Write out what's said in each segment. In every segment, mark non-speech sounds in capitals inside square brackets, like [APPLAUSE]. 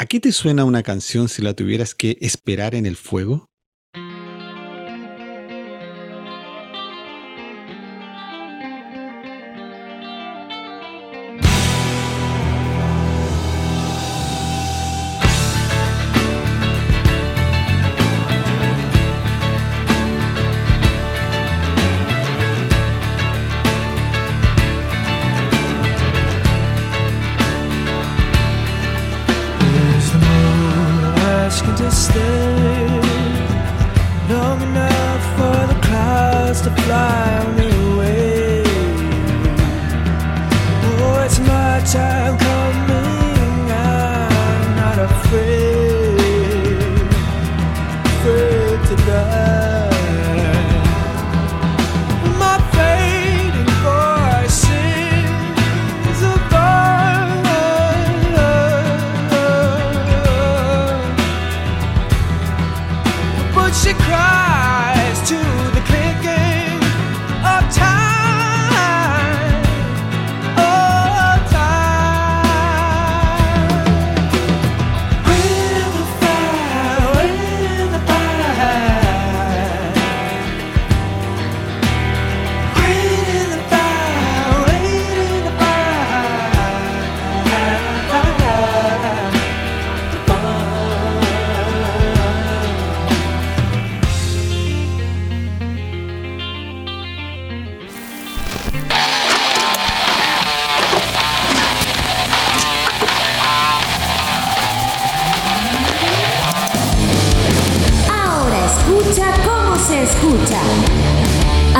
¿A qué te suena una canción si la tuvieras que esperar en el fuego?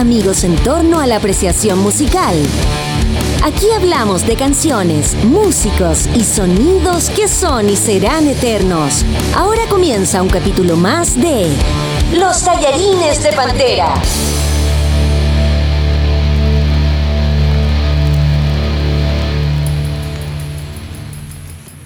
En torno a la apreciación musical. Aquí hablamos de canciones, músicos y sonidos que son y serán eternos. Ahora comienza un capítulo más de Los tallarines de Pantera.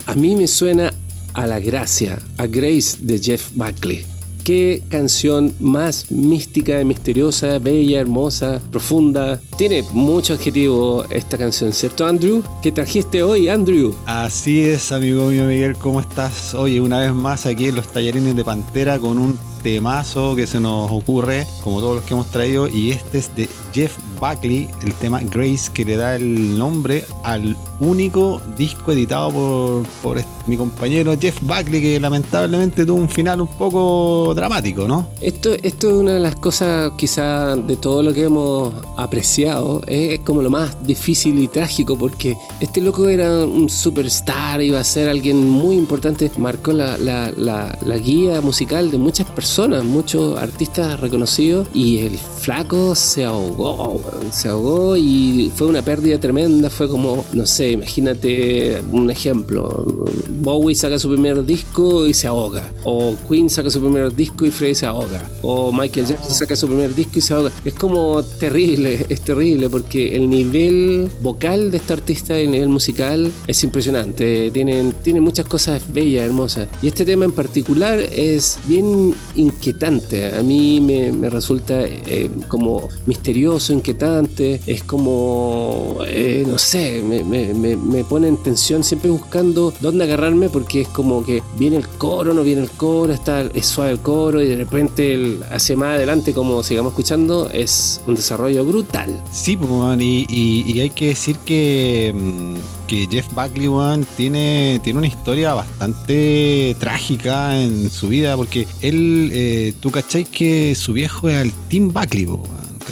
A mí me suena a la gracia, a Grace de Jeff Buckley. Qué canción más mística, misteriosa, bella, hermosa, profunda. Tiene mucho adjetivo esta canción, ¿cierto, Andrew? ¿Qué trajiste hoy, Andrew? Así es, amigo mío Miguel, ¿cómo estás? Oye, una vez más aquí en los tallarines de Pantera con un temazo que se nos ocurre, como todos los que hemos traído, y este es de Jeff Buckley, el tema Grace, que le da el nombre al único disco editado por, por mi compañero Jeff Buckley, que lamentablemente tuvo un final un poco dramático, ¿no? Esto, esto es una de las cosas, quizá de todo lo que hemos apreciado, es como lo más difícil y trágico, porque este loco era un superstar, iba a ser alguien muy importante, marcó la, la, la, la guía musical de muchas personas, muchos artistas reconocidos, y el flaco se ahogó, se ahogó y fue una pérdida tremenda, fue como, no sé, imagínate un ejemplo, Bowie saca su primer disco y se ahoga, o Queen saca su primer disco y Freddie se ahoga, o Michael Jackson saca su primer disco y se ahoga. Es como terrible, es terrible porque el nivel vocal de este artista, el nivel musical es impresionante, tiene, tiene muchas cosas bellas, hermosas. Y este tema en particular es bien inquietante, a mí me, resulta eh, como misterioso, inquietante, es como, eh, no sé, me, me, pone en tensión siempre buscando dónde agarrarme porque es como que viene el coro, no viene el coro, está, es suave el coro y de repente el, hacia más adelante, como sigamos escuchando, es un desarrollo brutal. Sí, pues, y, hay que decir que, mm, que Jeff Buckley tiene, tiene una historia bastante trágica en su vida porque él, eh, tú cacháis que su viejo era el Tim Buckley,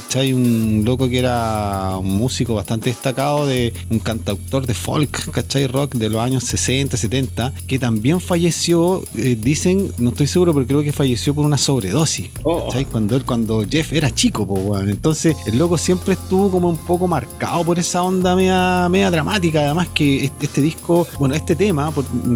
¿cachai? Un loco que era un músico bastante destacado, de un cantautor de folk, ¿cachai? Rock de los años 60, 70, que también falleció, eh, dicen, no estoy seguro, pero creo que falleció por una sobredosis, oh. ¿cachai? Cuando, él, cuando Jeff era chico, pues, Entonces, el loco siempre estuvo como un poco marcado por esa onda media, media dramática, además que este, este disco, bueno, este tema,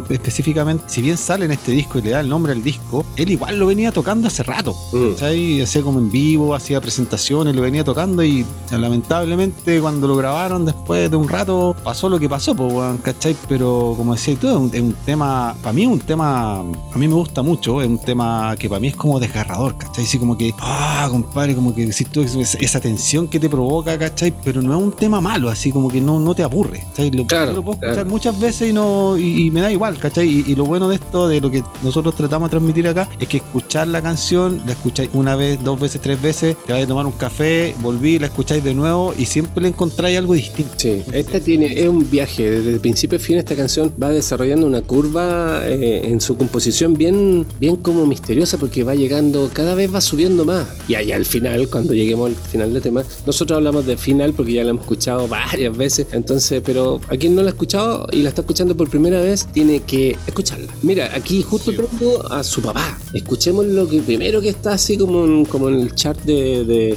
específicamente, si bien sale en este disco y le da el nombre al disco, él igual lo venía tocando hace rato, mm. ¿cachai? Hacía como en vivo, hacía presentaciones lo venía tocando y lamentablemente cuando lo grabaron después de un rato pasó lo que pasó, pues, ¿cachai? Pero como decía tú, es un, tema, para mí es un tema, a mí me gusta mucho, es un tema que para mí es como desgarrador, ¿cachai? Así como que, ah, compadre, como que decís tú, esa tensión que te provoca, ¿cachai? Pero no es un tema malo, así como que no, no te aburre, ¿cachai? Lo, claro, lo puedo escuchar muchas veces y no y, me da igual, ¿cachai? Y, lo bueno de esto, de lo que nosotros tratamos de transmitir acá, es que escuchar la canción, la escucháis una vez, dos veces, tres veces, te vais a tomar un café, volví, la escucháis de nuevo y siempre le encontráis algo distinto. Sí, esta tiene, es un viaje, desde el principio a fin esta canción va desarrollando una curva eh, en su composición bien, bien como misteriosa porque va llegando, cada vez va subiendo más. Y allá al final, cuando lleguemos al final del tema, nosotros hablamos de final porque ya la hemos escuchado varias veces, entonces, pero a quien no la ha escuchado y la está escuchando por primera vez, tiene que escucharla. Mira, aquí justo tengo a su papá. Escuchemos lo que primero que está así como en, como en el chart de, de,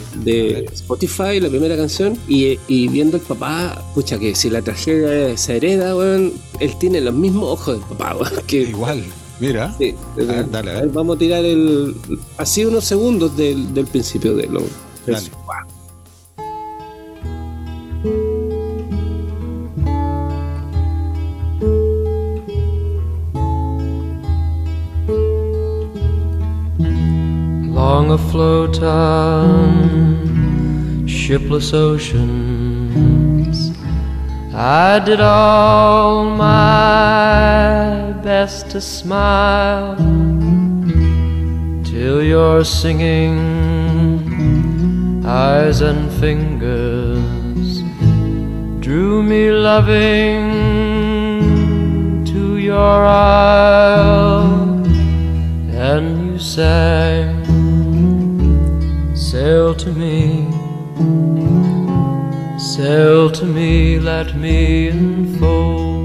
Spotify, la primera canción, y, y, viendo el papá, pucha, que si la tragedia se hereda, weón, él tiene los mismos ojos del papá, weón. Que, [LAUGHS] Igual. Mira. Sí, dale, Vamos a tirar el. Así unos segundos del, del principio de lo. Dale. Long afloat on shipless oceans, I did all my best to smile till your singing eyes and fingers drew me loving to your isle, and you sang Sail to me, sail to me, let me enfold you.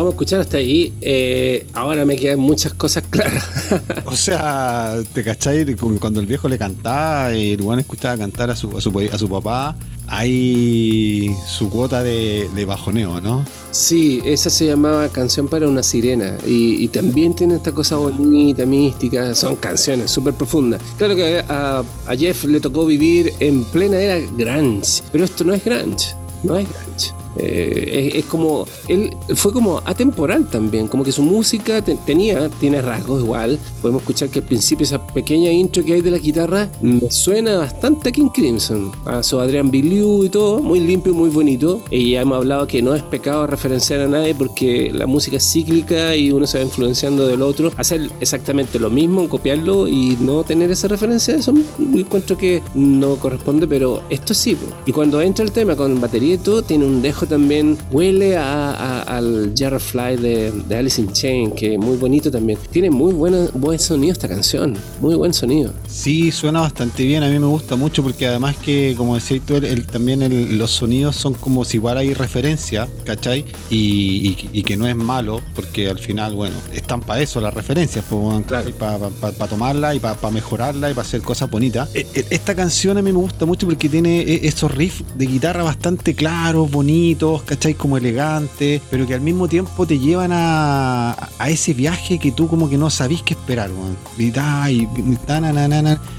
Vamos a escuchar hasta ahí. Eh, ahora me quedan muchas cosas claras. [LAUGHS] o sea, ¿te cacháis? Cuando el viejo le cantaba y el buen escuchaba cantar a su, a su, a su papá, hay su cuota de, bajoneo, ¿no? Sí, esa se llamaba Canción para una sirena y, también tiene esta cosa bonita, mística, son canciones súper profundas. Claro que a, a, Jeff le tocó vivir en plena era grunge, pero esto no es grunge, no es grunge. Eh, es, como, él fue como atemporal también, como que su música tenía, tiene rasgos igual. Podemos escuchar que al principio esa pequeña intro que hay de la guitarra me suena bastante a King Crimson, a su Adrian Biliu y todo, muy limpio, muy bonito. Y ya hemos hablado que no es pecado referenciar a nadie porque la música es cíclica y uno se va influenciando del otro. Hacer exactamente lo mismo, copiarlo y no tener esa referencia, eso encuentro que no corresponde, pero esto sí. Y cuando entra el tema con batería y todo, tiene un dejo también huele a, al Jarrowfly de, de Alice in Chain, que es muy bonito también. Tiene muy buena, buen sonido esta canción, muy buen sonido. Sí, suena bastante bien, a mí me gusta mucho porque además que, como decías tú, el, también los sonidos son como si igual hay referencia, ¿cachai? Y, que no es malo, porque al final, bueno, están para eso las referencias, para tomarla y para mejorarla y para hacer cosas bonitas. E, e, esta canción a mí me gusta mucho porque tiene e, esos riffs de guitarra bastante claros, bonitos ¿cachai? Como elegantes, pero que al mismo tiempo te llevan a, a ese viaje que tú como que no sabís qué esperar, Y, y,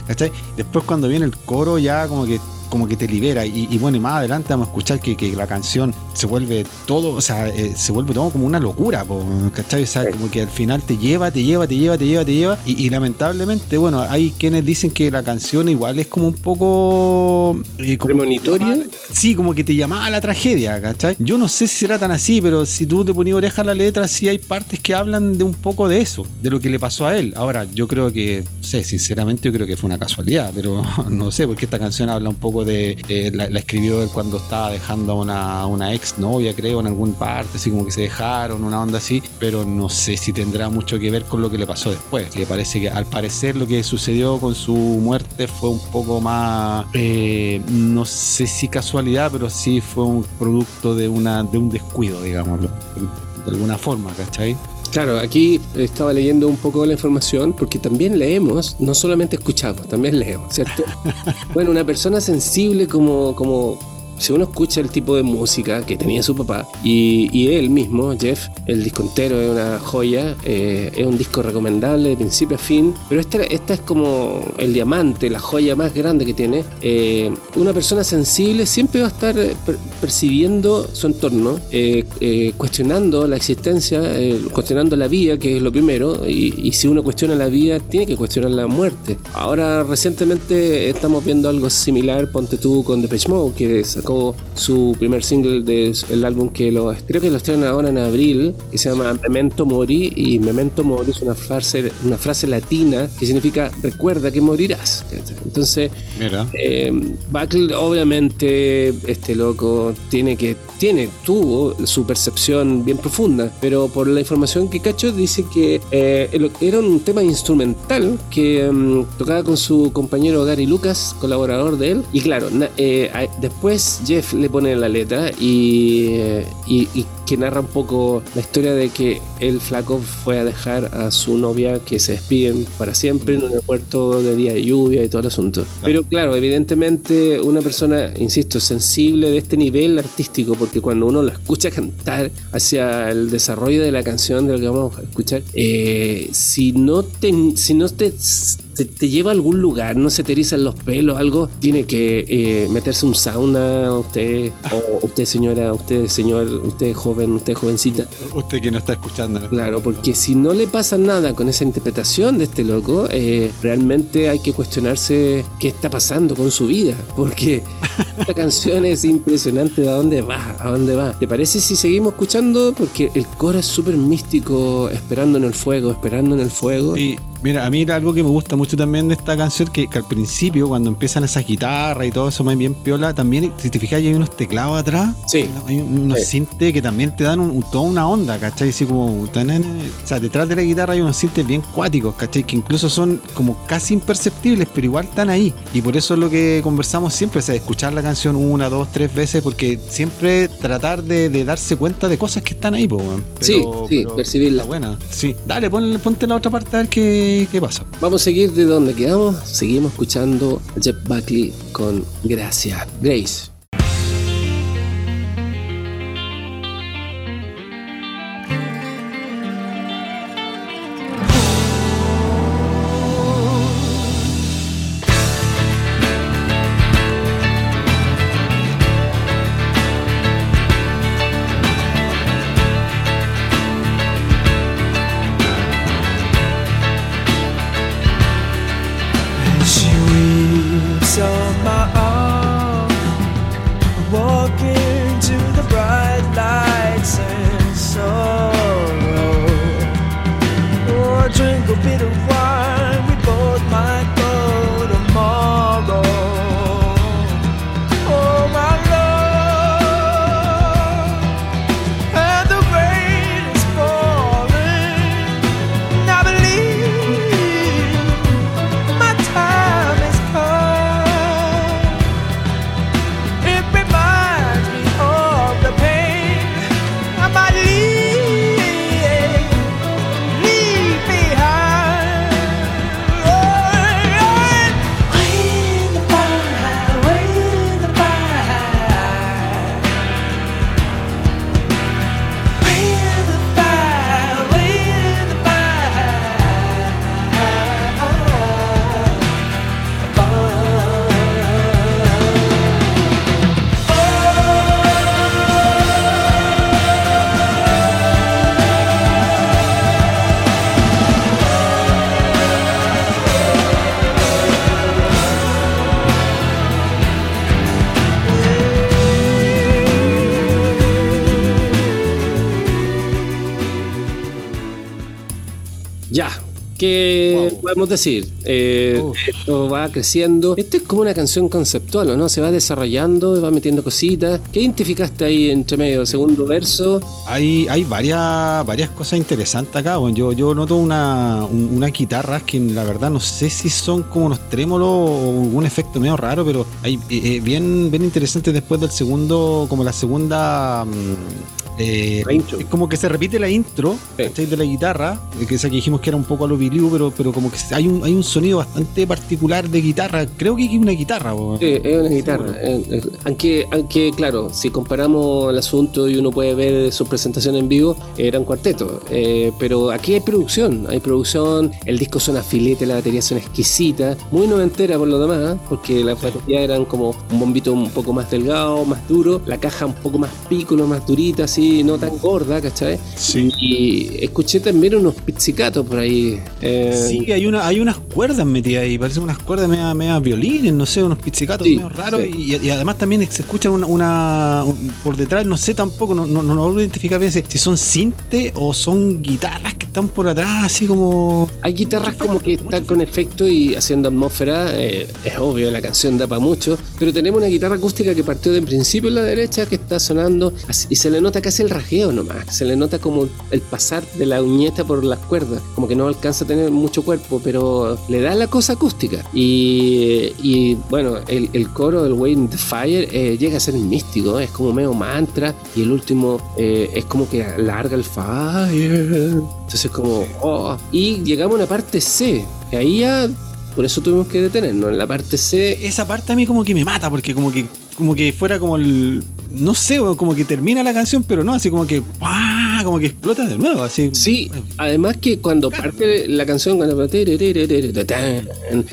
¿cachai? Después cuando viene el coro ya como que como que te libera. Y, bueno, y más adelante vamos a escuchar que, la canción se vuelve todo, o sea, eh, se vuelve todo como una locura, ¿cachai? O sea, como que al final te lleva, te lleva, te lleva, te lleva, te lleva. Y, lamentablemente, bueno, hay quienes dicen que la canción igual es como un poco... Eh, ¿Premonitoria? Sí, como que te llamaba a la tragedia, ¿cachai? Yo no sé si será tan así, pero si tú te ponías oreja a la letra, sí hay partes que hablan de un poco de eso, de lo que le pasó a él. Ahora, yo creo que, no sé, sinceramente yo creo que fue una casualidad, pero [LAUGHS] no sé, porque esta canción habla un poco de. Eh, la, escribió él cuando estaba dejando a una, una ex novia, creo, en algún parte, así como que se dejaron, una onda así, pero no sé si tendrá mucho que ver con lo que le pasó después. Que parece que al parecer lo que sucedió con su muerte fue un poco más, eh, no sé si casualidad, pero sí fue un producto de, una, de un descuido, digámoslo, de alguna forma, ¿cachai? Claro, aquí estaba leyendo un poco la información porque también leemos, no solamente escuchamos, también leemos, ¿cierto? [LAUGHS] bueno, una persona sensible como, como si uno escucha el tipo de música que tenía su papá y, y él mismo, Jeff, el disco entero es una joya, eh, es un disco recomendable de principio a fin, pero esta, esta es como el diamante, la joya más grande que tiene. Eh, una persona sensible siempre va a estar eh, per- percibiendo su entorno, eh, eh, cuestionando la existencia, eh, cuestionando la vida, que es lo primero, y, y si uno cuestiona la vida, tiene que cuestionar la muerte. Ahora, recientemente estamos viendo algo similar, ponte tú con Depeche Mode, que sacó su primer single del álbum que lo, creo que lo estrenan ahora en abril, que se llama Memento Mori, y Memento Mori es una frase, una frase latina que significa recuerda que morirás. Entonces, Mira. eh, Buckley, obviamente, este loco tiene que tiene tuvo su percepción bien profunda, pero por la información que cacho dice que eh, era un tema instrumental que mm, tocaba con su compañero Gary Lucas, colaborador de él, y claro, na- eh, después Jeff le pone la letra y, y- y que narra un poco la historia de que el flaco fue a dejar a su novia que se despiden para siempre en un aeropuerto de día de lluvia y todo el asunto. Pero claro, evidentemente una persona, insisto, sensible de este nivel artístico, porque cuando uno lo escucha cantar hacia el desarrollo de la canción de lo que vamos a escuchar, eh, si no te, si no te, te, te lleva a algún lugar, no se te erizan los pelos, algo, tiene que eh, meterse un sauna, usted, o usted señora, usted señor, usted joven, usted jovencita. Usted que no está escuchando. Claro, porque si no le pasa nada con esa interpretación de este loco, eh, realmente hay que cuestionarse qué está pasando con su vida, porque [LAUGHS] esta canción es impresionante de a dónde va, a dónde va. ¿Te parece si seguimos escuchando? Porque el coro es súper místico, esperando en el fuego, esperando en el fuego. Y mira, a mí algo que me gusta mucho también de esta canción, que, que al principio, cuando empiezan esas guitarras y todo eso más bien piola, también, si te fijas, hay unos teclados atrás. Sí. Hay unos Sí. sintes que también te dan un- un- toda una onda, ¿cachai? Así como. tanan, O sea, detrás de la guitarra hay unos sintes bien cuáticos, ¿cachai? Que incluso son como casi imperceptibles, pero igual están ahí. Y por eso es lo que conversamos siempre, o sea, escuchar la canción una, dos, tres veces, porque siempre tratar de, de darse cuenta de cosas que están ahí, po, weón. Sí, sí, percibirla. Buena. Sí, dale, ponle- ponte la otra parte a ver qué, pasa. Vamos a seguir de donde quedamos. Seguimos escuchando a Jeff Buckley con Gracia. Grace. ¿Qué Wow. podemos decir? Eh, esto va creciendo. Esto es como una canción conceptual, ¿o ¿no? Se va desarrollando, va metiendo cositas. ¿Qué identificaste ahí entre medio? Segundo verso. Hay, hay varias, varias cosas interesantes acá. Bueno, yo, yo noto una, un- unas guitarras que la verdad no sé si son como unos trémolos o un efecto medio raro, pero hay eh, eh, bien, bien interesantes después del segundo, como la segunda mm, eh, como que se repite la intro Sí. de la guitarra, eh, que esa que dijimos que era un poco a lo pero, pero como que hay un, hay un sonido bastante particular de guitarra. Creo que es una guitarra. Sí, es una guitarra. Eh, eh, Aunque, aunque, claro, si comparamos el asunto y uno puede ver sus presentaciones en vivo, eran cuartetos. Eh, pero aquí hay producción, hay producción, el disco suena filete, la batería suena exquisita, muy noventera por lo demás, porque las baterías eran como un bombito un poco más delgado, más duro, la caja un poco más pícolo, más durita, así, no tan gorda, ¿cachai? Sí. Y escuché también unos pizzicatos por ahí. eh, Sí, hay, una, hay unas cuerdas metidas ahí, parecen unas cuerdas media, media violines, no sé, unos pizzicatos Sí, medio raros. sí. Y, y además también se escucha una, una- un- por detrás, no sé tampoco, no, no, no logro identificar bien si si son cinte o son guitarras que están por atrás, así como. Hay guitarras como que están con efecto y haciendo atmósfera, eh, es obvio, la canción da para mucho, pero tenemos una guitarra acústica que partió de principio en la derecha, que está sonando, y se le nota casi el rajeo nomás, se le nota como el pasar de la uñeta por las cuerdas, como que no alcanza a tener mucho cuerpo, pero le da la cosa acústica. Y, bueno, el, coro del Waiting the Fire eh, llega a ser místico, es como medio mantra, y el último eh, es como que larga el fire. Entonces como, oh. Y llegamos a una parte C. Y ahí ya, por eso tuvimos que detenernos. En la parte C, Esa parte a mí como que me mata, porque como que como que fuera como el. No sé, como que termina la canción, pero no, así como que. ¡pah! Como que explota de nuevo, así. sí, además que cuando parte la canción, cuando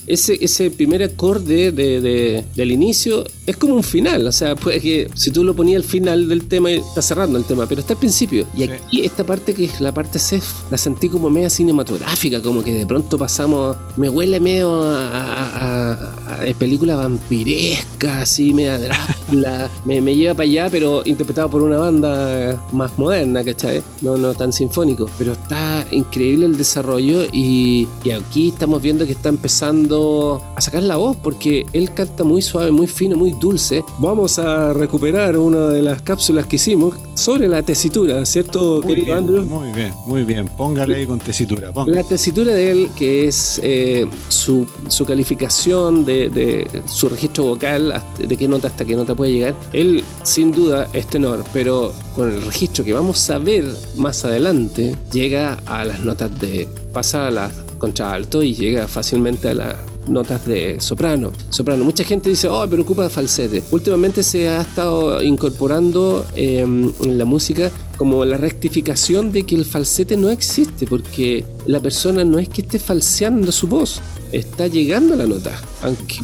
ese, ese primer acorde de, de- del inicio es como un final. O sea, puede que si tú lo ponías al final del tema, está cerrando el tema, pero está al principio. Y aquí esta parte que es la parte C, la sentí como media cinematográfica, como que de pronto pasamos, me huele medio a, a- a- a película vampiresca, así, media Drácula, [LAUGHS] me, me lleva para allá, pero interpretado por una banda más moderna, ¿cachai? No, no tan sinfónico, pero está increíble el desarrollo y, y aquí estamos viendo que está empezando a sacar la voz porque él canta muy suave, muy fino, muy dulce. Vamos a recuperar una de las cápsulas que hicimos sobre la tesitura, ¿cierto, Muy querido bien, Andrew? muy bien, muy bien. Póngale ahí con tesitura. póngale. La tesitura de él, que es eh, su, su calificación de, de su registro vocal, de qué nota hasta qué nota puede llegar, él sin duda es tenor, pero con el registro que vamos a ver más adelante, llega a las notas de. pasa a las contralto y llega fácilmente a las notas de soprano. Soprano. Mucha gente dice, oh, pero ocupa falsete. Últimamente se ha estado incorporando eh, en la música como la rectificación de que el falsete no existe, porque la persona no es que esté falseando su voz, está llegando a la nota. Aunque,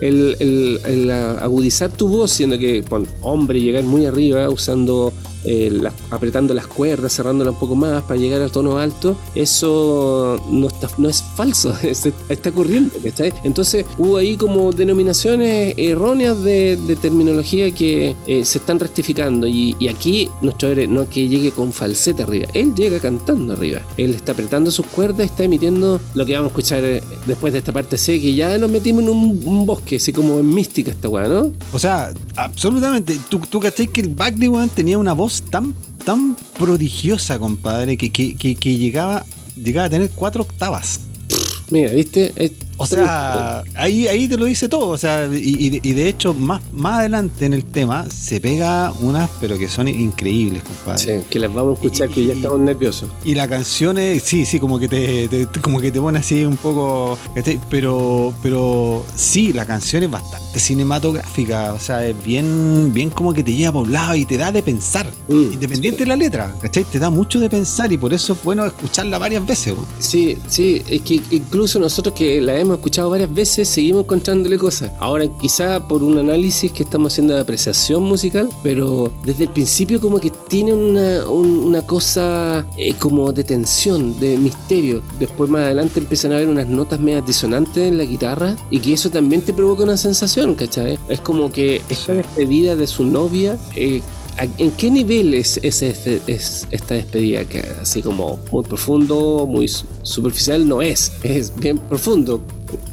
el, el- agudizar tu voz, siendo que hombre llegar muy arriba, usando eh, apretando las cuerdas, cerrándolas un poco más para llegar al tono alto, eso no, está, no es falso, [LAUGHS] es- está ocurriendo. ¿cachai? Entonces hubo ahí como denominaciones erróneas de, terminología que eh, se están rectificando y, aquí nuestro héroe no es que llegue con falsete arriba, él llega cantando arriba, él está apretando sus cuerdas, está emitiendo lo que vamos a escuchar eh, después de esta parte C, que ya nos metimos en un, un bosque, así como en mística esta weá, ¿no? O sea, absolutamente. Tú, tú caché que el Bagley weón, tenía una voz tan, tan prodigiosa, compadre, que, que, que, que llegaba, llegaba a tener cuatro octavas. Mira, ¿viste? Es- O sea, ahí, ahí te lo dice todo. O sea, y, y de- hecho, más, más adelante en el tema se pega unas, pero que son increíbles, compadre. Sí, que las vamos a escuchar, que ya estamos nerviosos. Y la canción es, sí, sí, como que te, como que te pone así un poco, ¿cachai? pero, pero sí, la canción es bastante cinematográfica, o sea, es bien, bien como que te lleva por un lado y te da de pensar, Mm, independiente de la letra, ¿cachai? Te da mucho de pensar y por eso es bueno escucharla varias veces. Sí, sí, es que incluso nosotros que la hemos escuchado varias veces seguimos encontrándole cosas. Ahora quizá por un análisis que estamos haciendo de apreciación musical, pero desde el principio como que tiene una, un- una cosa eh, como de tensión, de misterio. Después más adelante empiezan a haber unas notas medias disonantes en la guitarra y que eso también te provoca una sensación, ¿cachai? Es como que esta despedida de su novia... eh, ¿A- ¿En qué nivel es, es, es esta despedida? Que así como muy profundo, muy su- superficial, no es. Es bien profundo,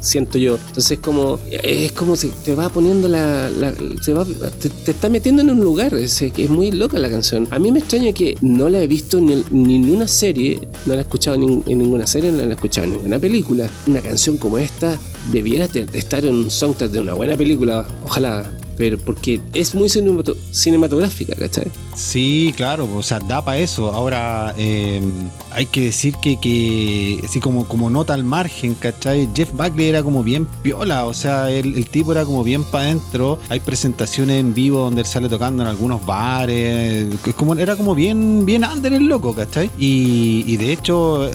siento yo. Entonces como es como si te va poniendo la... la- va, te, te está metiendo en un lugar. Es, muy loca la canción. A mí me extraña que no la he visto ni en ninguna serie, no la he escuchado en, ninguna serie, no la he escuchado en ninguna película. Una canción como esta debiera estar en un soundtrack de una buena película. Ojalá pero porque es muy cinemato- cinematográfica, ¿cachai? Sí, claro, o sea, da para eso. Ahora, eh, hay que decir que, que así como, como nota al margen, ¿cachai? Jeff Buckley era como bien piola, o sea, el, el tipo era como bien para adentro. Hay presentaciones en vivo donde él sale tocando en algunos bares, es como, era como bien, bien under el loco, ¿cachai? Y, de hecho,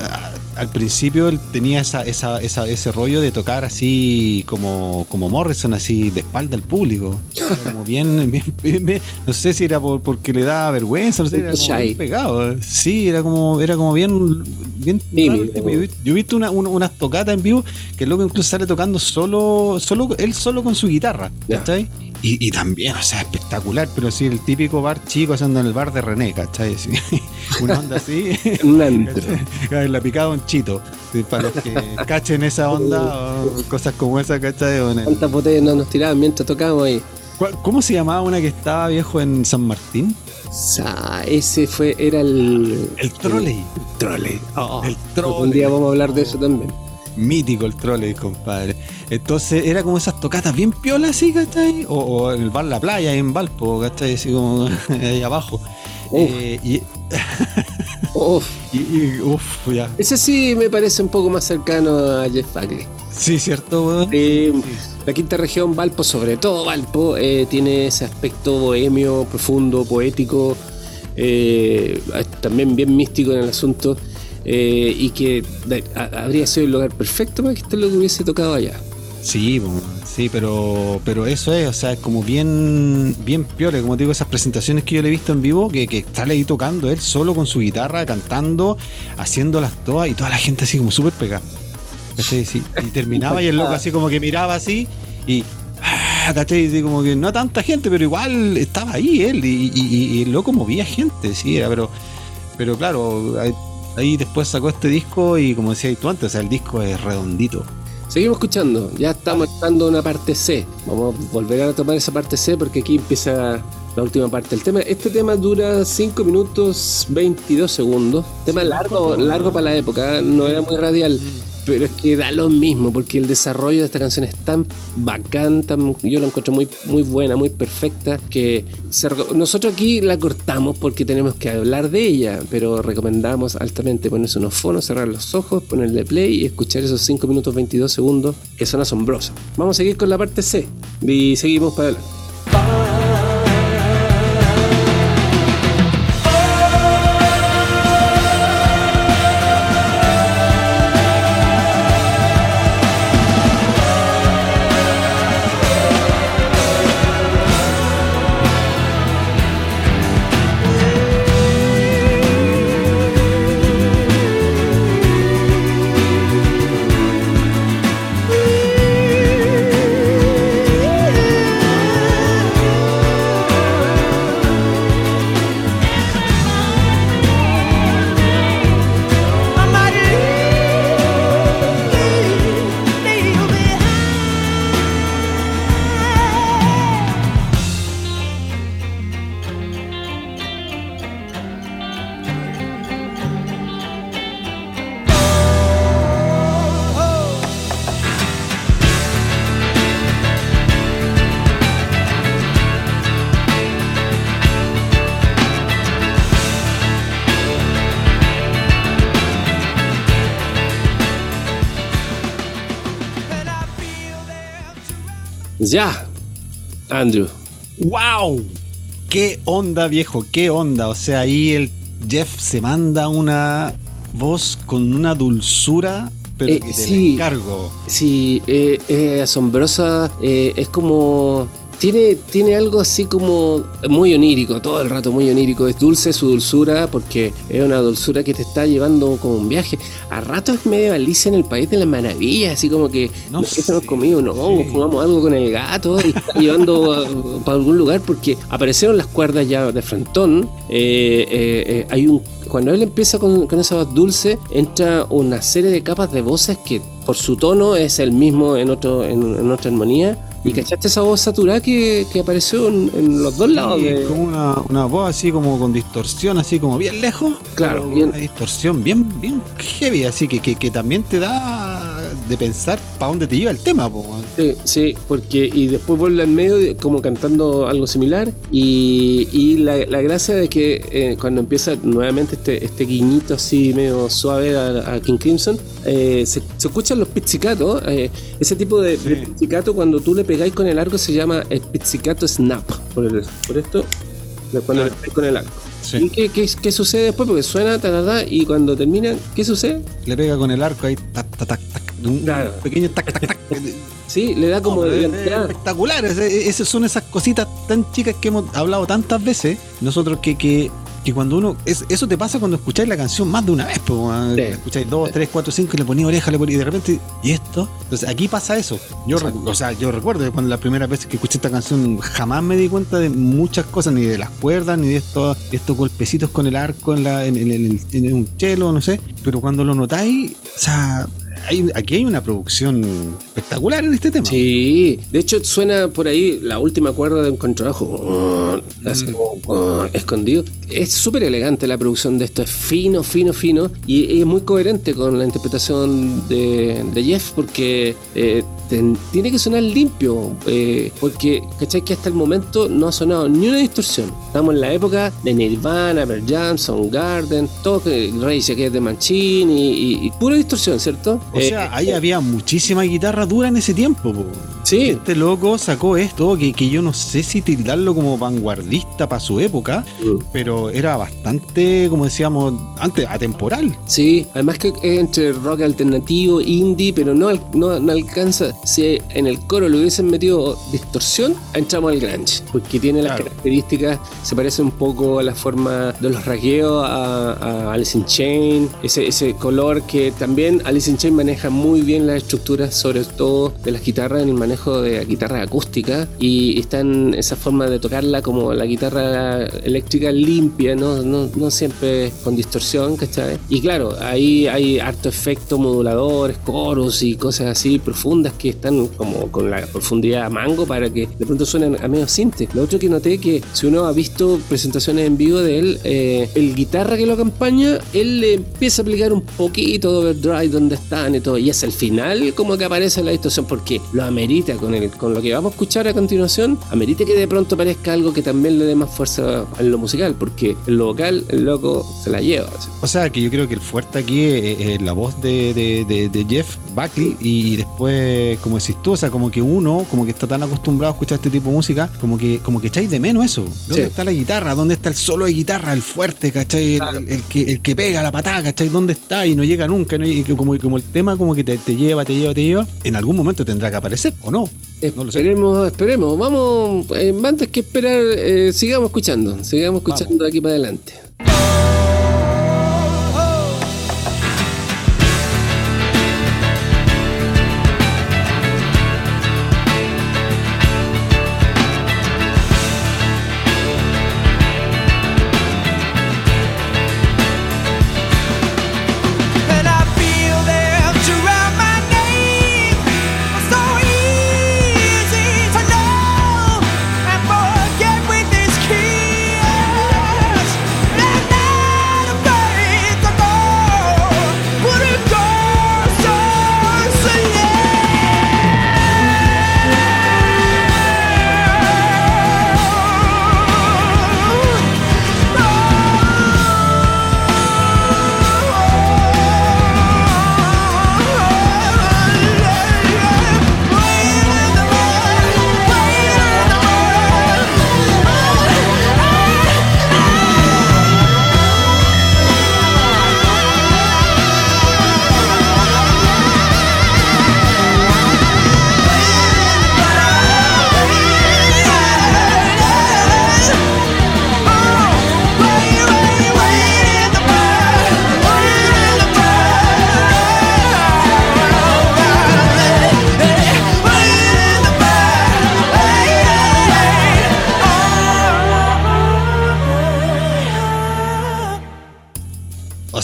al principio él tenía esa, esa, esa- ese rollo de tocar así como, como Morrison, así de espalda al público. Como bien, bien, bien- bien- no sé si era por, porque le daba vergüenza, no sé, era como pegado. Sí, era como, era como bien. Yo, he- yo he visto una, una- unas tocatas en vivo que el loco incluso sale tocando solo, solo, él solo con su guitarra. ¿cachai? Y, y también, o sea, espectacular, pero sí, el típico bar chico haciendo en el bar de René, ¿cachai? Sí. [LAUGHS] Una onda así. [LAUGHS] [LAUGHS] La picada un chito. Sí, Para los que cachen esa onda o cosas como esa, ¿cachai? ¿Cuántas botellas no nos tiraban mientras tocábamos ahí? ¿Cuál- ¿Cómo se llamaba una que estaba viejo en San Martín? Sa- ese fue, era el... El troley. El trole. Oh, El Un día vamos a hablar de eso también. Mítico el troley, compadre. Entonces era como esas tocatas bien piolas así, ¿cachai? O, o en el bar La Playa, en Valpo, ¿cachai? Así como [LAUGHS] ahí abajo. Eh, y, [LAUGHS] Uf, y, y- uf, ya. ese sí me parece un poco más cercano a Jeff Buckley. Sí, cierto, La quinta región, Valpo, sobre todo Valpo, eh, tiene ese aspecto bohemio, profundo, poético, eh, también bien místico en el asunto, eh, y que a- habría sido el lugar perfecto para que este loco hubiese tocado allá. Sí, po, sí, pero, pero eso es, o sea, es como bien, bien piola, como digo, esas presentaciones que yo le he visto en vivo, que, que sale ahí tocando él solo con su guitarra, cantando, haciéndolas todas y toda la gente así como súper pegada. ¿Cachai? Sí, Y terminaba y el loco así como que miraba así y... ah, ¿Cachai? Como que no tanta gente, pero igual estaba ahí él y, el loco movía gente, sí, era, pero, pero claro, ahí, ahí después sacó este disco y como decías tú antes, o sea, el disco es redondito. Seguimos escuchando, ya estamos entrando una parte C. Vamos a volver a tomar esa parte C porque aquí empieza la última parte del tema. Este tema dura 5 minutos 22 segundos. Tema largo, largo para la época, no era muy radial. Pero es que da lo mismo, porque el desarrollo de esta canción es tan bacán, yo la encuentro muy, muy buena, muy perfecta, que nosotros aquí la cortamos porque tenemos que hablar de ella, pero recomendamos altamente ponerse unos fonos, cerrar los ojos, ponerle play y escuchar esos 5 minutos 22 segundos que son asombrosos. Vamos a seguir con la parte C y seguimos para adelante. Ya, Andrew. ¡Wow! ¿Qué onda, viejo? ¿Qué onda? O sea, ahí el Jeff se manda una voz con una dulzura, pero Eh, que te sí. encargo. Sí, eh, es asombrosa, eh, es como... Tiene, tiene algo así como muy onírico, todo el rato muy onírico. Es dulce su dulzura porque es una dulzura que te está llevando como un viaje. A rato es medio Alicia en el País de las Maravillas, así como que No ¿qué hemos sé, comido un hongo, sí. fumamos algo con el gato y está llevando a- para algún lugar porque aparecieron las cuerdas ya de frontón. eh, eh, eh, hay un cuando él empieza con, con esa voz dulce, entra una serie de capas de voces que por su tono es el mismo en, otro, en, en otra armonía. ¿Y cachaste esa voz saturada que, que apareció en, en los dos lados? Sí, de- como una, una voz así como con distorsión, así como bien lejos. Claro, bien. Una distorsión bien, bien heavy, así que, que, que también te da de pensar para dónde te lleva el tema, po. Sí, sí, porque y después vuelve al medio como cantando algo similar y, y la, la gracia de que eh, cuando empieza nuevamente este, este guiñito así medio suave a, a King Crimson, eh, se, se escuchan los pizzicatos, eh, ese tipo de, de pizzicato cuando tú le pegáis con el arco se llama el pizzicato snap, por, el- por esto, cuando le pegáis con el arco. Sí. ¿Y qué, qué, qué sucede después? Porque suena, ta, ta, ta, y cuando termina, ¿qué sucede? Le pega con el arco ahí, tac, tac, tac, tac, un Claro. pequeño tac, tac, tac. [LAUGHS] Sí, le da como No, es- espectacular. Esas son esas cositas tan chicas que hemos hablado tantas veces. Nosotros que, que, que cuando uno. es- eso te pasa cuando escucháis la canción más de una vez. Sí. Escucháis dos, tres, cuatro, cinco y le ponía oreja, le ponía, y de repente. ¿Y esto? Entonces aquí pasa eso. Yo, o sea, yo recuerdo cuando la primera vez que escuché esta canción jamás me di cuenta de muchas cosas, ni de las cuerdas, ni de estos, de estos golpecitos con el arco en, la, en, en- en un chelo, no sé. Pero cuando lo notáis, o sea. Hay- aquí hay una producción espectacular en este tema. Sí, de hecho suena por ahí la última cuerda de un contrabajo así como, escondido. Es súper elegante la producción de esto, es fino, fino, fino y, es muy coherente con la interpretación de, de Jeff porque eh, ten- tiene que sonar limpio, eh, porque ¿cachai? Que hasta el momento no ha sonado ni una distorsión. Estamos en la época de Nirvana, Pearl Jam, Soundgarden, todo que Rage Against the Machine y, y, y pura distorsión, ¿cierto? O Eh, sea, ahí había muchísima guitarra dura en ese tiempo. po. Sí. Este loco sacó esto que, que yo no sé si tildarlo como vanguardista para su época, Mm. pero era bastante, como decíamos antes, atemporal. Sí, además que es entre rock alternativo, indie, pero no, no, no alcanza. Si en el coro le hubiesen metido distorsión, entramos al grunge, porque tiene las Claro. características, se parece un poco a la forma de los rasgueos a, a Alice in Chain, ese, ese color que también Alice in Chain maneja muy bien las estructuras, sobre todo de las guitarras, en el manejo de guitarras acústicas, y está en esa forma de tocarla como la guitarra eléctrica limpia, no, no, no siempre con distorsión, ¿cachai? Y claro, ahí hay harto efecto moduladores, coros y cosas así profundas que están como con la profundidad mango para que de pronto suenen a medio sinte. Lo otro que noté que si uno ha visto presentaciones en vivo de él, eh, el guitarra que lo acompaña, él le empieza a aplicar un poquito de overdrive donde están y todo, y es el final como que aparece la distorsión porque lo amerita con, el, con lo que vamos a escuchar a continuación, amerita que de pronto parezca algo que también le dé más fuerza en lo musical, porque en lo vocal el loco se la lleva. así. O sea, que yo creo que el fuerte aquí es, es la voz de, de- de- de Jeff Buckley y después, como decís tú, o sea, como que uno, como que está tan acostumbrado a escuchar este tipo de música, como que, como que echáis de menos eso. ¿Dónde Sí. está la guitarra? ¿Dónde está el solo de guitarra? El fuerte, ¿cachai? El, Claro. el- el que, el que pega la patada, ¿cachai? ¿Dónde está? Y no llega nunca, ¿no? Y como, como el tema como que te, te lleva, te lleva, te lleva. En algún momento tendrá que aparecer, ¿o no? No lo sé. Esperemos, esperemos. Vamos, eh, antes que esperar, eh, sigamos escuchando. Sigamos escuchando de aquí para adelante.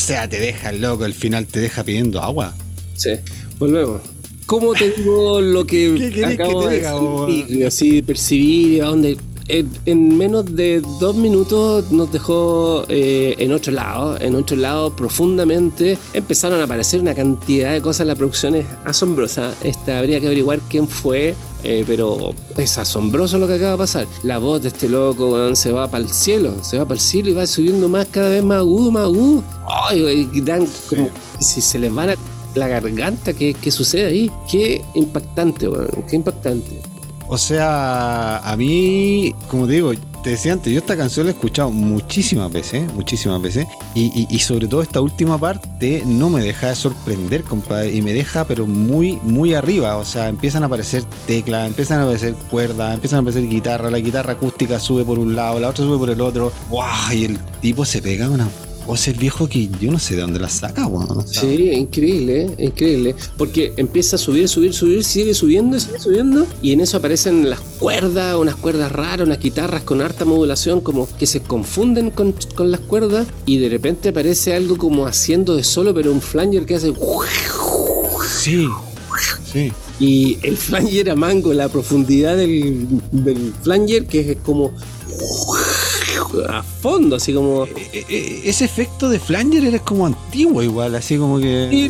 Sea, te deja el loco, al final te deja pidiendo agua. Sí, volvemos. ¿Cómo te digo lo que [LAUGHS] ¿Qué querés acabo que te de diga, sentir, así percibir a dónde en, en menos de dos minutos nos dejó eh, en otro lado, en otro lado profundamente. Empezaron a aparecer una cantidad de cosas. La producción es asombrosa. Esta, habría que averiguar quién fue. eh, pero es asombroso lo que acaba de pasar. La voz de este loco weón, se va para el cielo, se va para el cielo y va subiendo más, cada vez más agudo, más agudo. Ay, y dan como si se les va la, la garganta. ¿Qué, ¿Qué sucede ahí? Qué impactante, weón, qué impactante. O sea, a mí, como te digo, te decía antes, yo esta canción la he escuchado muchísimas veces, muchísimas veces, y, sobre todo esta última parte no me deja de sorprender, compadre, y me deja pero muy, muy arriba, o sea, empiezan a aparecer teclas, empiezan a aparecer cuerdas, empiezan a aparecer guitarra, la guitarra acústica sube por un lado, la otra sube por el otro, ¡guau! Y el tipo se pega una voz viejo que yo no sé de dónde la saca, weón. o sea, Sí, increíble, ¿eh? increíble. Porque empieza a subir, subir, subir, sigue subiendo, sigue subiendo. Y en eso aparecen las cuerdas, unas cuerdas raras, unas guitarras con harta modulación, como que se confunden con, con las cuerdas. Y de repente aparece algo como haciendo de solo, pero un flanger que hace. Sí, sí. Y el flanger a mango, la profundidad del, del flanger, que es como. A fondo, así como. E- e- ese efecto de Flanger era como antiguo igual, así como que... Y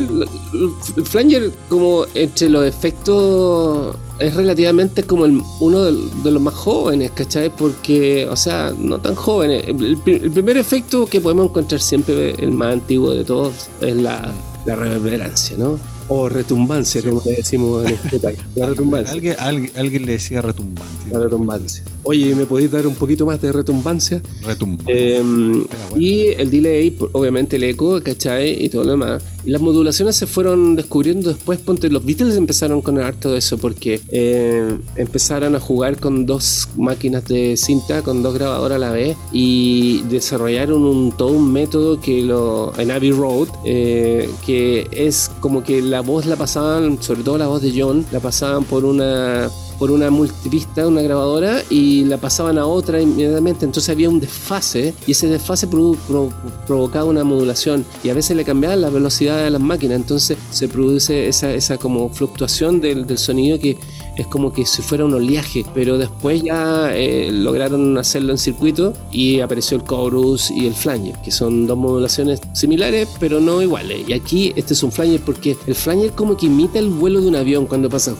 Flanger, como entre los efectos, es relativamente como el- uno de, los más jóvenes, ¿cachai? Porque, o sea, no tan jóvenes. El, el pri- el primer efecto que podemos encontrar siempre, el más antiguo de todos, es la, la reverberancia, ¿no? O retumbancia, como le decimos en este país. La retumbancia. Alguien, alguien, alguien le decía retumbante. La retumbancia. Oye, ¿me podéis dar un poquito más de retumbancia? Retumbante. Eh, bueno. y el delay, obviamente el eco, ¿cachai? Y todo lo demás. Las modulaciones se fueron descubriendo después. Ponte, los Beatles empezaron con harto de eso porque eh, empezaron a jugar con dos máquinas de cinta, con dos grabadoras a la vez y desarrollaron un, todo un método que lo en Abbey Road, eh, que es como que la voz la pasaban, sobre todo la voz de John, la pasaban por una por una multipista, una grabadora, y la pasaban a otra inmediatamente. Entonces había un desfase, y ese desfase provocaba una modulación, y a veces le cambiaban la velocidad de las máquinas. Entonces se produce esa, esa como fluctuación del, del sonido que es como que si fuera un oleaje. Pero después ya eh, lograron hacerlo en circuito, y apareció el chorus y el flanger, que son dos modulaciones similares, pero no iguales. Y aquí este es un flanger porque el flanger como que imita el vuelo de un avión cuando pasa.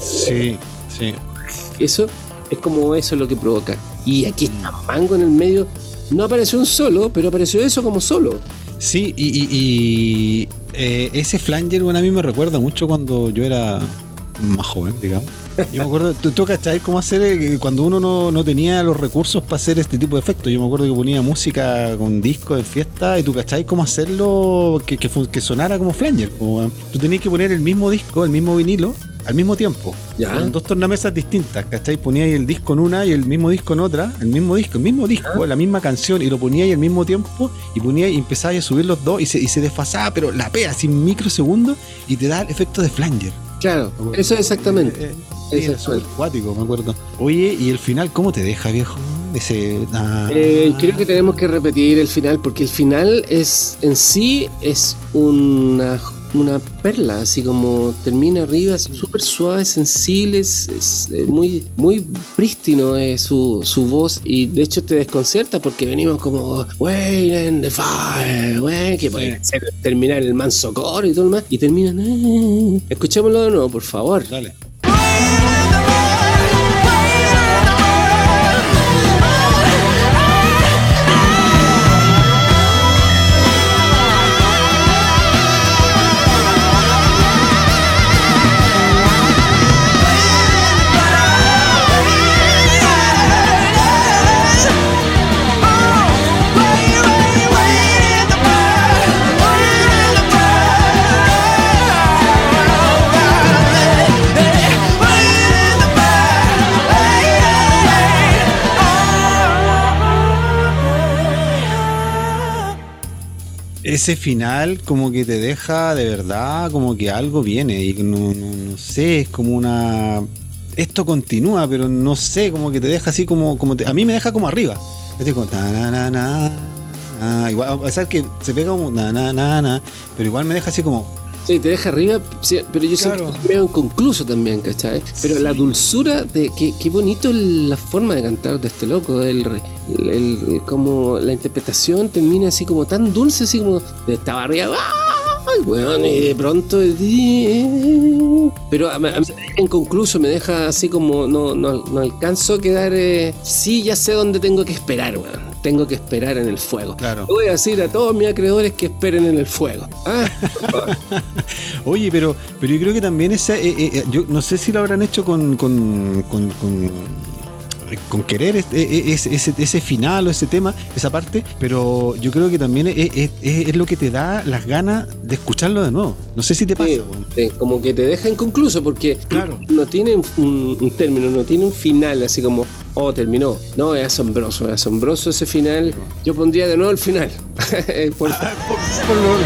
Sí, sí. Eso es como eso lo que provoca. Y aquí está Mango en el medio. No apareció un solo, pero apareció eso como solo. Sí, y, y- y, eh, ese flanger, bueno, a mí me recuerda mucho cuando yo era más joven, digamos. Yo me acuerdo, ¿tú, tú cachai cómo hacer eh, cuando uno no, no tenía los recursos para hacer este tipo de efectos? Yo me acuerdo que ponía música con disco de fiesta y tú cachai cómo hacerlo que, que, que sonara como flanger. Como, tú tenías que poner el mismo disco, el mismo vinilo, al mismo tiempo. Ya. Con dos tornamesas distintas, ¿cachai? Ponías el disco en una y el mismo disco en otra, el mismo disco, el mismo disco, la misma canción, y lo ponías al mismo tiempo, y ponías y empezabas a subir los dos, y se, y se desfasaba, pero la pega, sin microsegundos, y te da el efecto de flanger. Claro, eso exactamente. Eh, eh, sí, Eso era súper cuático, me acuerdo. Oye, ¿y el final cómo te deja, viejo? Ese. ah, Eh, creo que tenemos que repetir el final, porque el final es en sí es una, una perla, así como termina arriba, es súper suave, sensible, es, es, eh, muy, muy prístino eh, su, su voz, y de hecho te desconcierta porque venimos como Wait in the fire, wait", que puede ser terminar el manso coro y todo lo más, y termina. "Ah". Escuchémoslo de nuevo, por favor. Dale. Ese final como que te deja de verdad como que algo viene y no, no- no sé, es como una... Esto continúa, pero no sé, como que te deja así como... como a mí me deja como arriba. Es como... na, na, na. igual, a pesar que se pega como... Na, na, na, na, pero igual me deja así como... Sí, te deja arriba, pero yo Claro. es medio inconcluso también, ¿cachai? Pero la dulzura de qué, qué bonito la forma de cantar de este loco, el, el- el- como la interpretación termina así como tan dulce, así como de estaba arriba, ¡ay, weón! Y de pronto, pero a, a inconcluso, me deja así como no, no, no alcanzo a quedar, eh, sí, ya sé dónde tengo que esperar, weón. Tengo que esperar en el fuego. Claro. Voy a decir a todos mis acreedores que esperen en el fuego. Ah, [LAUGHS] Oye, pero, pero yo creo que también esa, eh, eh, eh, yo no sé si lo habrán hecho con, con, con, con- con querer eh, ese, ese, ese final o ese tema, esa parte, pero yo creo que también es, es- es- es lo que te da las ganas de escucharlo de nuevo. No sé si te pasa. Sí, eh, como que te deja inconcluso porque Claro. no tiene un, un término, no tiene un final así como, oh, terminó. No, es asombroso, es asombroso ese final. Yo pondría de nuevo el final. [LAUGHS] Por Ah, favor.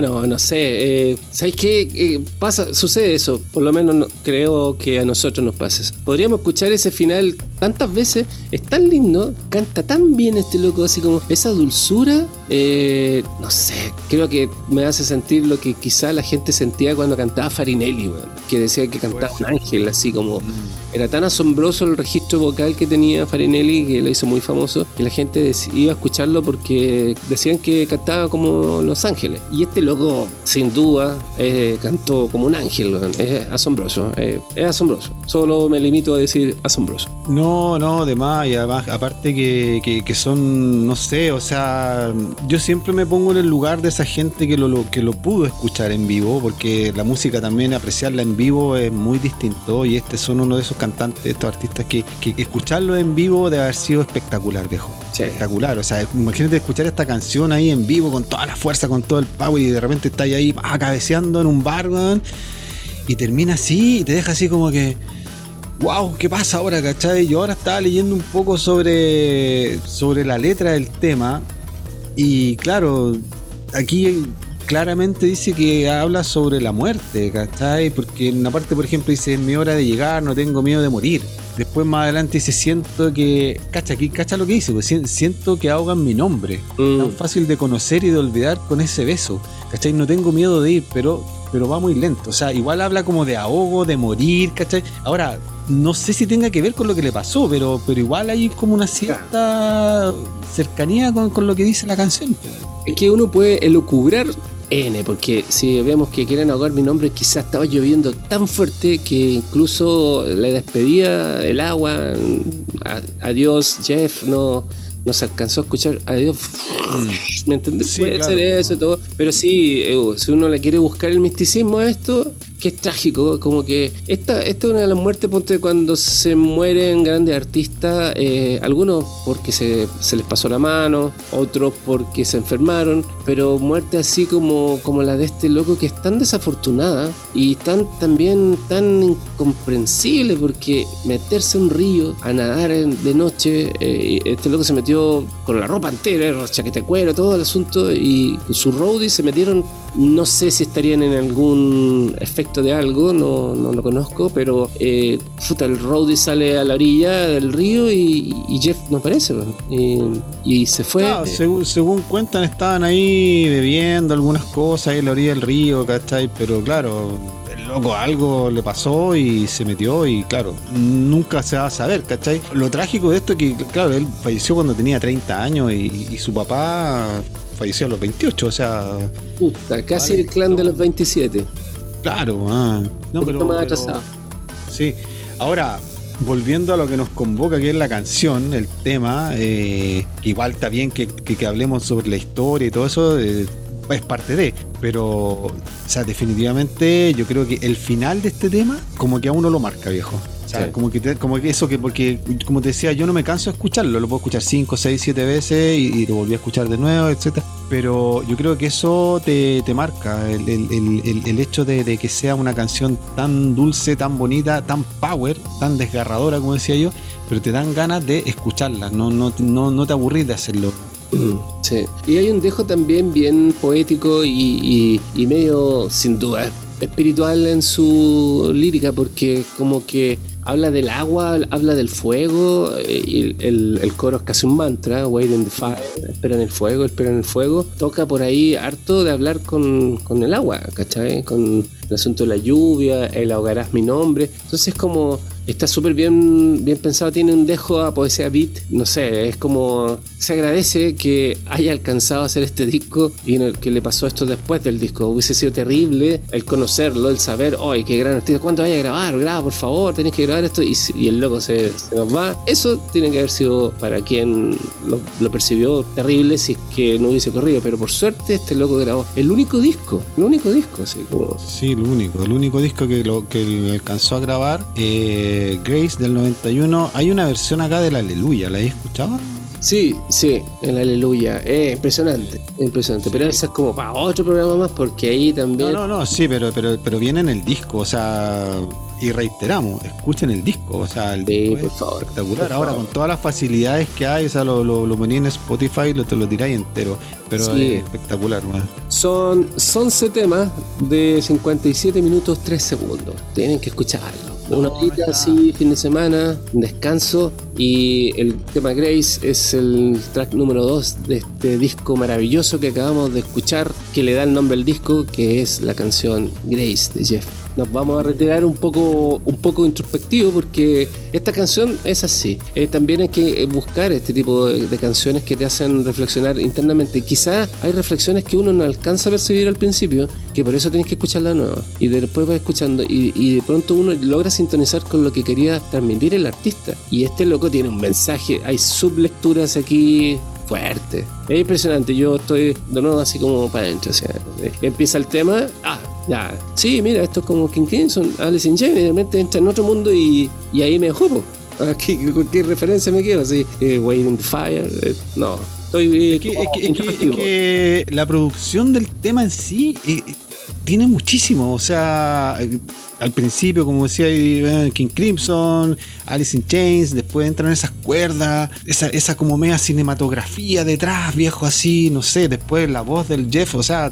No, no, no sé. Eh, ¿Sabes qué? Eh, pasa, sucede eso. Por lo menos no- creo que a nosotros nos pasa eso. Podríamos escuchar ese final tantas veces. Es tan lindo, canta tan bien este loco, así como esa dulzura. eh, no sé, creo que me hace sentir lo que quizá la gente sentía cuando cantaba Farinelli, que decía que cantaba un ángel, así como. Era tan asombroso el registro vocal que tenía Farinelli, que lo hizo muy famoso, que la gente iba a escucharlo porque decían que cantaba como Los Ángeles. Y este loco, sin duda, eh, cantó como un ángel. Es asombroso, eh, es asombroso. Solo me limito a decir asombroso. No, no, de más, y además, aparte que, que- que son, no sé, o sea, yo siempre me pongo en el lugar de esa gente que lo, lo- que lo pudo escuchar en vivo, porque la música también, apreciarla en vivo es muy distinto, y este son uno de esos cantantes, estos artistas que, que escucharlo en vivo debe haber sido espectacular, viejo. Sí. Espectacular, o sea, imagínate escuchar esta canción ahí en vivo con toda la fuerza, con todo el power, y de repente está ahí ah, cabeceando en un bar, y termina así, y te deja así como que wow, ¿qué pasa ahora, cachai? Yo ahora estaba leyendo un poco sobre, sobre la letra del tema y claro, aquí claramente dice que habla sobre la muerte, ¿cachai? Porque en una parte, por ejemplo, dice, es mi hora de llegar, no tengo miedo de morir. Después más adelante dice, siento que, cacha, aquí, cacha lo que dice, pues, "Sien- siento que ahogan mi nombre. Mm. Tan fácil de conocer y de olvidar con ese beso. ¿Cachai? No tengo miedo de ir, pero, pero va muy lento. O sea, igual habla como de ahogo, de morir, ¿cachai? Ahora, no sé si tenga que ver con lo que le pasó, pero, pero igual hay como una cierta cercanía con, con lo que dice la canción. Es que uno puede elucubrar N, porque si vemos que quieren ahogar mi nombre, quizás estaba lloviendo tan fuerte que incluso la despedida, el agua, adiós Jeff, no, no se alcanzó a escuchar, adiós, ¿me entiendes? Sí, puede claro. ser eso y todo, pero sí, eh, si uno le quiere buscar el misticismo a esto, que es trágico, como que esta, esta es una de las muertes, ponte cuando se mueren grandes artistas, eh, algunos porque se, se les pasó la mano, otros porque se enfermaron, pero muerte así como, como la de este loco que es tan desafortunada y tan también tan incomprensible porque meterse a un río a nadar en- de noche, eh, este loco se metió con la ropa entera, chaqueta de cuero, todo el asunto y su roadie se metieron no sé si estarían en algún efecto de algo, no, no lo conozco, pero eh, puta, el roadie sale a la orilla del río y, y Jeff no aparece, y, y se fue. Claro, según, según cuentan, estaban ahí bebiendo algunas cosas ahí en la orilla del río, ¿cachai? Pero claro, el loco algo le pasó y se metió y claro, nunca se va a saber, ¿cachai? Lo trágico de esto es que, claro, él falleció cuando tenía 30 años y, y su papá falleció a los 28, o sea, Puta, casi Vale. el clan de los 27. claro, ah, no, pero, más pero- atrasado. Sí, ahora, volviendo a lo que nos convoca, que es la canción, el tema, eh, igual está bien que, que- que hablemos sobre la historia y todo eso, eh, es parte de, pero, o sea, definitivamente yo creo que el final de este tema, como que a uno lo marca, viejo. O sea, Sí. como que, te- como que eso que, porque, como te decía, yo no me canso de escucharlo, lo puedo escuchar 5, 6, 7 veces y, y lo volví a escuchar de nuevo, etcétera Pero yo creo que eso te, te marca, el, el- el- el- el hecho de, de que sea una canción tan dulce, tan bonita, tan power, tan desgarradora, como decía yo, pero te dan ganas de escucharla, no, no, no, no te aburrís de hacerlo. Sí. Y hay un dejo también bien poético y, y- y medio, sin duda, espiritual en su lírica, porque como que habla del agua, habla del fuego, eh, y el, coro es casi un mantra, wait in the fire, espera en el fuego, espera en el fuego. Toca por ahí harto de hablar con, con el agua, ¿cachai? Con el asunto de la lluvia, el ahogarás mi nombre. Entonces como está súper bien, bien pensado, tiene un dejo a poesía beat, no sé, es como se agradece que haya alcanzado a hacer este disco y en el que le pasó esto después del disco. Hubiese sido terrible el conocerlo, el saber, ¡ay, qué gran artista! ¿Cuánto vaya a grabar? Graba, por favor, tenés que grabar esto y, y el loco se, se nos va. Eso tiene que haber sido para quien lo, lo percibió terrible si es que no hubiese corrido, pero por suerte este loco grabó el único disco, el único disco, así como... Sí, el único, el único disco que lo que alcanzó a grabar, eh, Grace del 91. Hay una versión acá de la Aleluya, ¿la habéis escuchado? Sí, sí, el aleluya. Es impresionante, es impresionante. Pero eso es como para otro programa más, porque ahí también. No, no, no, sí, pero, pero, pero viene en el disco, o sea, y reiteramos, escuchen el disco, o sea, el Sí, disco por es favor, espectacular. por Ahora, favor. con todas las facilidades que hay, o sea, lo, lo, lo ponía en Spotify, lo, te lo tiráis entero, pero Sí. es espectacular, man. Son 11 temas de 57 minutos 3 segundos. Tienen que escucharlo. Una horita así, fin de semana, un descanso. Y el tema Grace es el track número 2 de este disco maravilloso que acabamos de escuchar, que le da el nombre al disco, que es la canción Grace de Jeff. Nos vamos a retirar un poco, un poco introspectivo porque esta canción es así. Eh, también hay que buscar este tipo de, canciones que te hacen reflexionar internamente. Quizás hay reflexiones que uno no alcanza a percibir al principio, que por eso tienes que escucharla de nuevo. Y después vas escuchando y, y de pronto uno logra sintonizar con lo que quería transmitir el artista. Y este loco tiene un mensaje, hay sublecturas aquí fuerte. Es impresionante, yo estoy de nuevo así como para adentro. O sea, eh, empieza el tema, ah, ya, sí, mira, esto es como King Crimson, Alice in Chains, y de repente entra en otro mundo y, y ahí me juego. ¿A [LAUGHS] qué, con qué referencia me quedo? Así, eh, Waiting the Fire, eh, no. Estoy eh, Es que, es que- es que- es introspectivo. que la producción del tema en sí eh, tiene muchísimo. O sea, eh, al principio, como decía eh, King Crimson, Alice in Chains, después entran esas cuerdas, esa, esa como media cinematografía detrás, viejo, así, no sé. Después la voz del Jeff, o sea.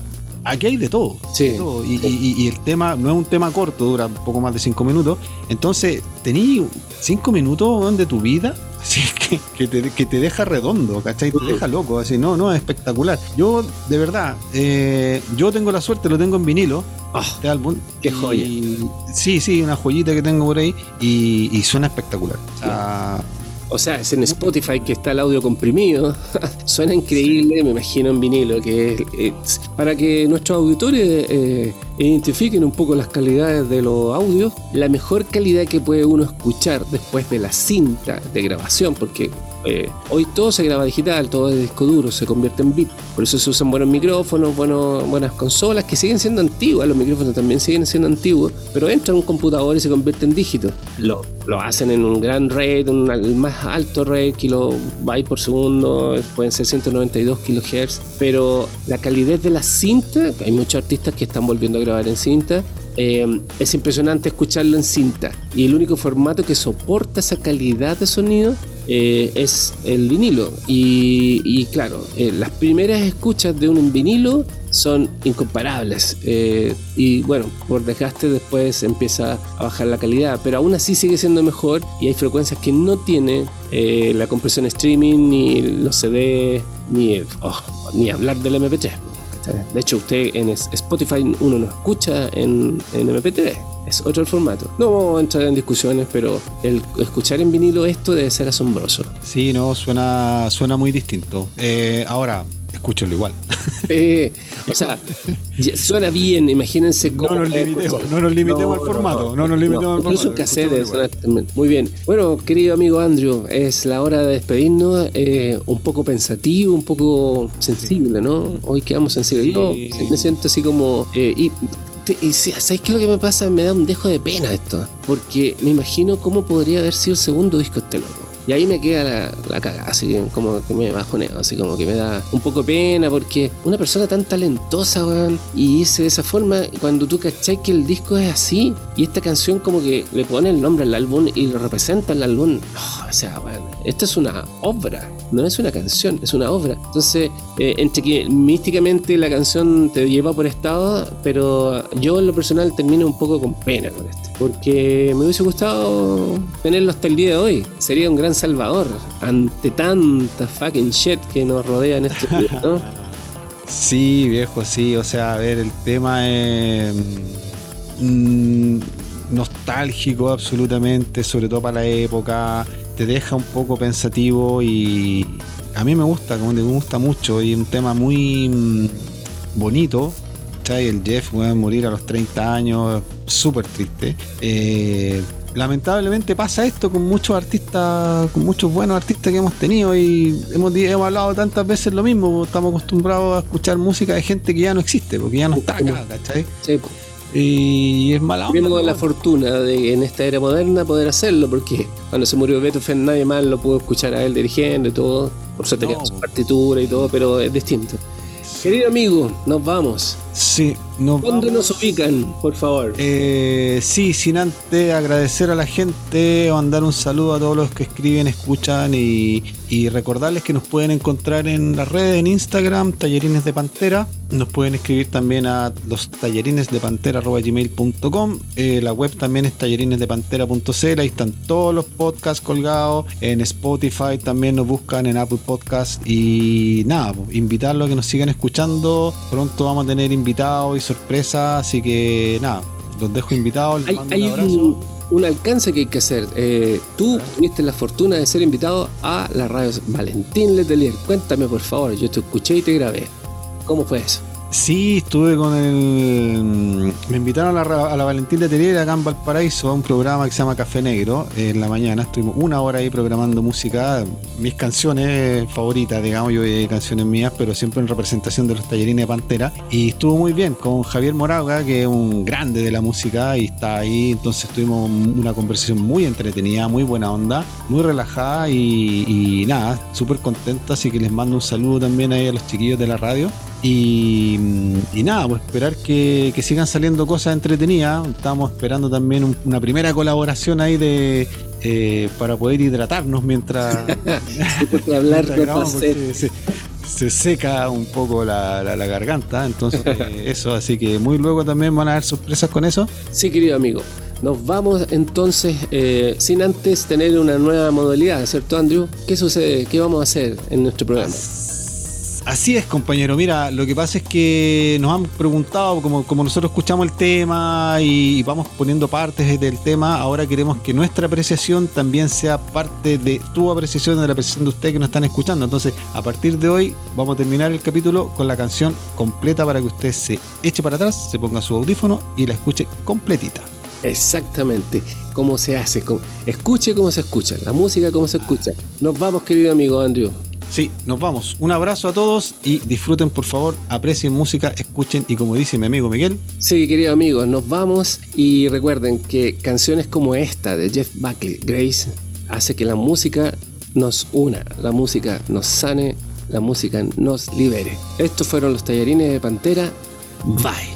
Aquí hay de todo. Sí. de todo. Y, y- y el tema no es un tema corto, dura un poco más de cinco minutos. Entonces, tení cinco minutos de tu vida así [LAUGHS] que, que, te, que te deja redondo, ¿cachai? Te deja loco, así, no, no, es espectacular. Yo, de verdad, eh, yo tengo la suerte, lo tengo en vinilo, Ah, este álbum. Qué y- joya. Sí, sí, una joyita que tengo por ahí y, y suena espectacular. O sea, O sea, es en Spotify que está el audio comprimido. [LAUGHS] Suena increíble, me imagino en vinilo, que es, es- para que nuestros auditores eh, identifiquen un poco las calidades de los audios, la mejor calidad que puede uno escuchar después de la cinta de grabación, porque eh, hoy todo se graba digital, todo es disco duro, se convierte en bit. Por eso se usan buenos micrófonos, buenas consolas que siguen siendo antiguas, los micrófonos también siguen siendo antiguos, pero entra en un computador y se convierte en dígito. Lo, lo hacen en un gran rate, un, el más alto rate, kilobytes por segundo, pueden ser 192 kilohertz, pero la calidad de la cinta, hay muchos artistas que están volviendo a grabar en cinta, eh, es impresionante escucharlo en cinta. Y el único formato que soporta esa calidad de sonido eh, es el vinilo. Y, y claro, eh, las primeras escuchas de un vinilo son incomparables. Eh, y bueno, por desgaste después empieza a bajar la calidad. Pero aún así sigue siendo mejor y hay frecuencias que no tiene la compresión streaming, ni los CD, ni, oh, ni hablar del MP3. De hecho, usted en Spotify uno no escucha en, en MP3. Es otro el formato. No vamos a entrar en discusiones, pero el escuchar en vinilo esto debe ser asombroso. sí, no, suena, suena muy distinto. Eh, ahora, escúchenlo igual. [LAUGHS] Eh, o sea, suena bien, imagínense No cómo. nos limitemos, no nos limitemos al formato, no nos limitemos al Incluso formato, también. Muy bien. Bueno, querido amigo Andrew, es la hora de despedirnos. eh, un poco pensativo, un poco sensible, ¿no? Hoy quedamos sensibles. Yo Sí. me siento así como. eh, y, y si- ¿Sabes qué es lo que me pasa? Me da un dejo de pena esto. Porque me imagino cómo podría haber sido el segundo disco de este loco. Y ahí me queda la, la cagada, así como que me bajoneo, así como que me da un poco pena porque una persona tan talentosa, weón, y hice de esa forma, cuando tú cachai que el disco es así, y esta canción como que le pone el nombre al álbum y lo representa el álbum, oh, o sea, weón, esto es una obra, no es una canción, es una obra. Entonces, eh, entre que místicamente la canción te lleva por estado, pero yo en lo personal termino un poco con pena con esto, porque me hubiese gustado tenerlo hasta el día de hoy, sería un gran salvador ante tanta fucking shit que nos rodea en este [LAUGHS] ¿no? Sí, viejo, sí. O sea, a ver, el tema es mm, nostálgico absolutamente, sobre todo para la época. Te deja un poco pensativo y a mí me gusta, como te gusta mucho. Y un tema muy mm, bonito. El Jeff, a morir a los 30 años, súper triste. Eh, lamentablemente pasa esto con muchos artistas, con muchos buenos artistas que hemos tenido y hemos, hemos hablado tantas veces lo mismo, estamos acostumbrados a escuchar música de gente que ya no existe, porque ya no está acá, ¿cachai? Sí, Y es mala onda. Tuvimos la fortuna de en esta era moderna poder hacerlo, porque cuando se murió Beethoven nadie más lo pudo escuchar a él dirigiendo y todo. Por suerte No, su partitura y todo, pero es distinto. Querido amigo, nos vamos. Sí, nos ¿Dónde vamos. nos ubican, por favor? Eh, sí, sin antes agradecer a la gente, mandar un saludo a todos los que escriben, escuchan y, y recordarles que nos pueden encontrar en las redes, en Instagram, Tallerines de Pantera. Nos pueden escribir también a los tallerines de pantera.gmail.com. Eh, la web también es tallerinesdepantera.cl. Ahí están todos los podcasts colgados. En Spotify también nos buscan en Apple Podcast. Y nada, pues, invitarlos a que nos sigan escuchando. Pronto vamos a tener invitados y sorpresas. Así que nada, los dejo invitados. Hay, mando hay un abrazo. un, un alcance que hay que hacer. Eh, tú tuviste la fortuna de ser invitado a la radio Valentín Letelier. Cuéntame, por favor. Yo te escuché y te grabé. ¿Cómo fue eso? Sí, estuve con el. Me invitaron a la, a la Valentín de Terier acá en Valparaíso a un programa que se llama Café Negro. En la mañana estuvimos una hora ahí programando música, mis canciones favoritas, digamos, yo hay canciones mías, pero siempre en representación de los tallerines de Pantera. Y estuvo muy bien con Javier Moraga, que es un grande de la música y está ahí. Entonces tuvimos una conversación muy entretenida, muy buena onda, muy relajada y, y nada, súper contenta. Así que les mando un saludo también ahí a los chiquillos de la radio. Y, y nada, pues esperar que, que sigan saliendo cosas entretenidas. Estamos esperando también un- una primera colaboración ahí de eh, para poder hidratarnos mientras, [LAUGHS] [LAUGHS] hablar mientras de grabamos, porque se, se seca un poco la, la- la garganta. Entonces, [LAUGHS] eso, así que muy luego también van a haber sorpresas con eso. Sí, querido amigo. Nos vamos entonces, eh, sin antes tener una nueva modalidad, ¿cierto, Andrew? ¿Qué sucede? ¿Qué vamos a hacer en nuestro programa? Así es, compañero. Mira, lo que pasa es que nos han preguntado, como, nosotros escuchamos el tema y, vamos poniendo partes del tema, ahora queremos que nuestra apreciación también sea parte de tu apreciación, de la apreciación de ustedes que nos están escuchando. Entonces, a partir de hoy, vamos a terminar el capítulo con la canción completa para que usted se eche para atrás, se ponga su audífono y la escuche completita. Exactamente. ¿Cómo se hace? ¿Cómo- Escuche cómo se escucha. La música cómo se escucha. Nos vamos, querido amigo Andrew. Sí, nos vamos. Un abrazo a todos y disfruten, por favor, aprecien música, escuchen y como dice mi amigo Miguel, Sí, querido amigo, nos vamos y recuerden que canciones como esta de Jeff Buckley, Grace, hace que la música nos una, la música nos sane, la música nos libere. Estos fueron los tallarines de Pantera. Bye.